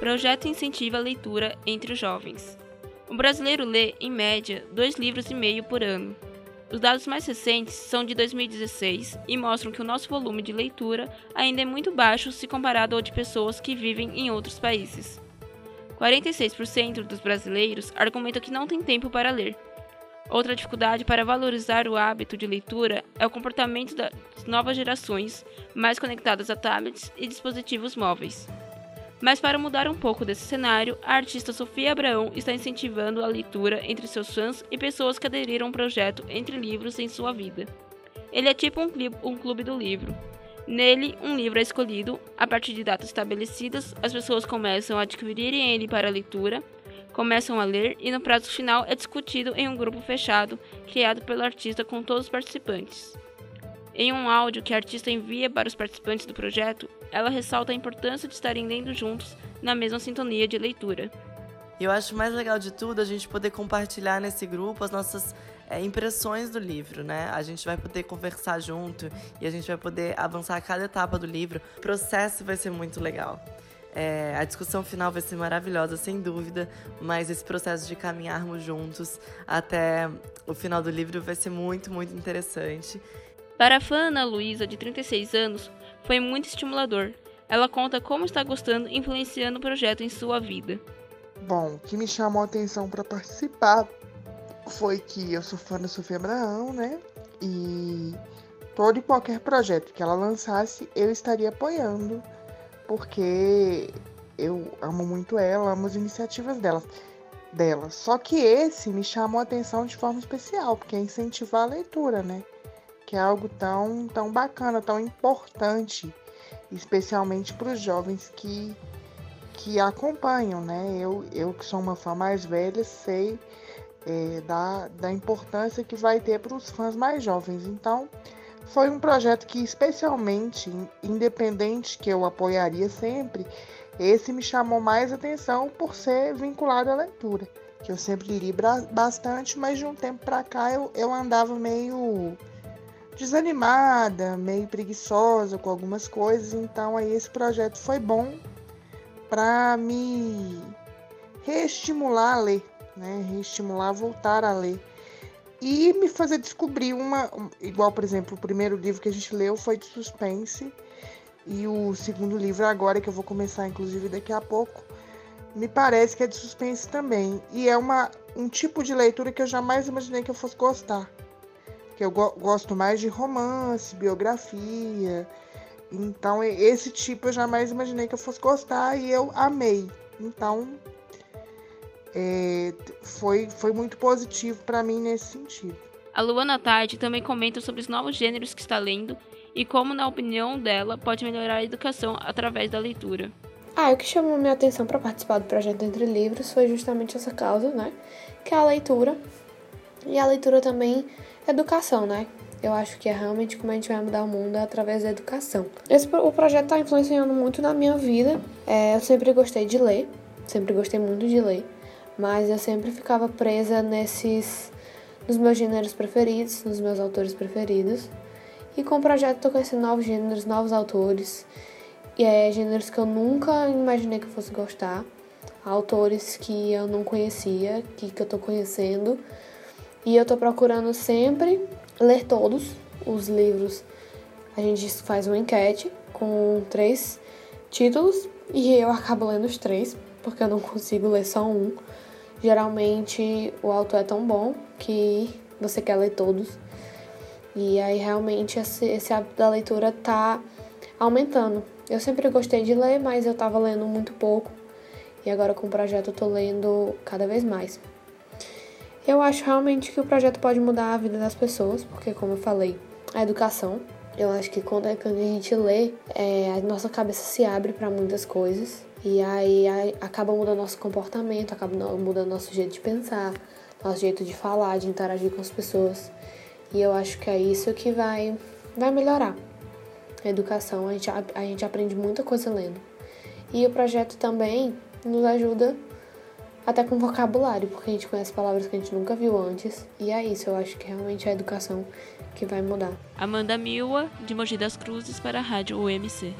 projeto incentiva a leitura entre os jovens. O brasileiro lê, em média, dois livros e meio por ano. Os dados mais recentes são de 2016 e mostram que o nosso volume de leitura ainda é muito baixo se comparado ao de pessoas que vivem em outros países. 46% dos brasileiros argumentam que não têm tempo para ler. Outra dificuldade para valorizar o hábito de leitura é o comportamento das novas gerações, mais conectadas a tablets e dispositivos móveis. Mas para mudar um pouco desse cenário, a artista Sofia Abraão está incentivando a leitura entre seus fãs e pessoas que aderiram ao projeto Entre Livros em sua vida. Ele é tipo um clube, um clube do livro. Nele, um livro é escolhido, a partir de datas estabelecidas, as pessoas começam a adquirirem ele para leitura, começam a ler e no prazo final é discutido em um grupo fechado, criado pelo artista com todos os participantes. Em um áudio que a artista envia para os participantes do projeto, ela ressalta a importância de estarem lendo juntos na mesma sintonia de leitura. Eu acho mais legal de tudo a gente poder compartilhar nesse grupo as nossas é, impressões do livro, né? A gente vai poder conversar junto e a gente vai poder avançar cada etapa do livro. O processo vai ser muito legal. É, a discussão final vai ser maravilhosa, sem dúvida, mas esse processo de caminharmos juntos até o final do livro vai ser muito, muito interessante. Para a fã Ana Luísa, de 36 anos, foi muito estimulador. Ela conta como está gostando e influenciando o projeto em sua vida. Bom, o que me chamou a atenção para participar foi que eu sou fã da Sofia Abraão, né? E todo e qualquer projeto que ela lançasse, eu estaria apoiando, porque eu amo muito ela, amo as iniciativas dela. dela. Só que esse me chamou a atenção de forma especial, porque é incentivar a leitura, né? Que é algo tão, tão bacana, tão importante, especialmente para os jovens que, que acompanham, né? Eu, eu que sou uma fã mais velha, sei é, da, da importância que vai ter para os fãs mais jovens. Então, foi um projeto que, especialmente, independente que eu apoiaria sempre, esse me chamou mais atenção por ser vinculado à leitura. Que eu sempre li bastante, mas de um tempo para cá eu, eu andava meio desanimada, meio preguiçosa com algumas coisas, então aí esse projeto foi bom para me reestimular a ler, né? Reestimular a voltar a ler. E me fazer descobrir uma, igual por exemplo, o primeiro livro que a gente leu foi de suspense e o segundo livro agora que eu vou começar inclusive daqui a pouco, me parece que é de suspense também. E é uma, um tipo de leitura que eu jamais imaginei que eu fosse gostar que eu go gosto mais de romance, biografia. Então, esse tipo eu jamais imaginei que eu fosse gostar e eu amei. Então, é, foi, foi muito positivo para mim nesse sentido. A Luana Tarde também comenta sobre os novos gêneros que está lendo e como, na opinião dela, pode melhorar a educação através da leitura. Ah, o que chamou minha atenção para participar do projeto Entre Livros foi justamente essa causa, né? Que é a leitura. E a leitura também educação, né? Eu acho que é realmente como a gente vai mudar o mundo é através da educação. Esse, o projeto está influenciando muito na minha vida. É, eu sempre gostei de ler, sempre gostei muito de ler, mas eu sempre ficava presa nesses, nos meus gêneros preferidos, nos meus autores preferidos. E com o projeto estou conhecendo novos gêneros, novos autores, e é gêneros que eu nunca imaginei que eu fosse gostar, autores que eu não conhecia, que, que eu estou conhecendo e eu tô procurando sempre ler todos os livros. A gente faz uma enquete com três títulos e eu acabo lendo os três, porque eu não consigo ler só um. Geralmente o autor é tão bom que você quer ler todos. E aí realmente esse, esse hábito da leitura tá aumentando. Eu sempre gostei de ler, mas eu tava lendo muito pouco. E agora com o projeto eu tô lendo cada vez mais. Eu acho realmente que o projeto pode mudar a vida das pessoas, porque, como eu falei, a educação. Eu acho que quando, a gente lê, é, a nossa cabeça se abre para muitas coisas. E aí, aí acaba mudando nosso comportamento, acaba mudando nosso jeito de pensar, nosso jeito de falar, de interagir com as pessoas. E eu acho que é isso que vai, vai melhorar. A educação, a gente, a, a gente aprende muita coisa lendo. E o projeto também nos ajuda até com vocabulário, porque a gente conhece palavras que a gente nunca viu antes. E é isso, eu acho que realmente é a educação que vai mudar. Amanda Milwa, de Mogi das Cruzes, para a Rádio UMC.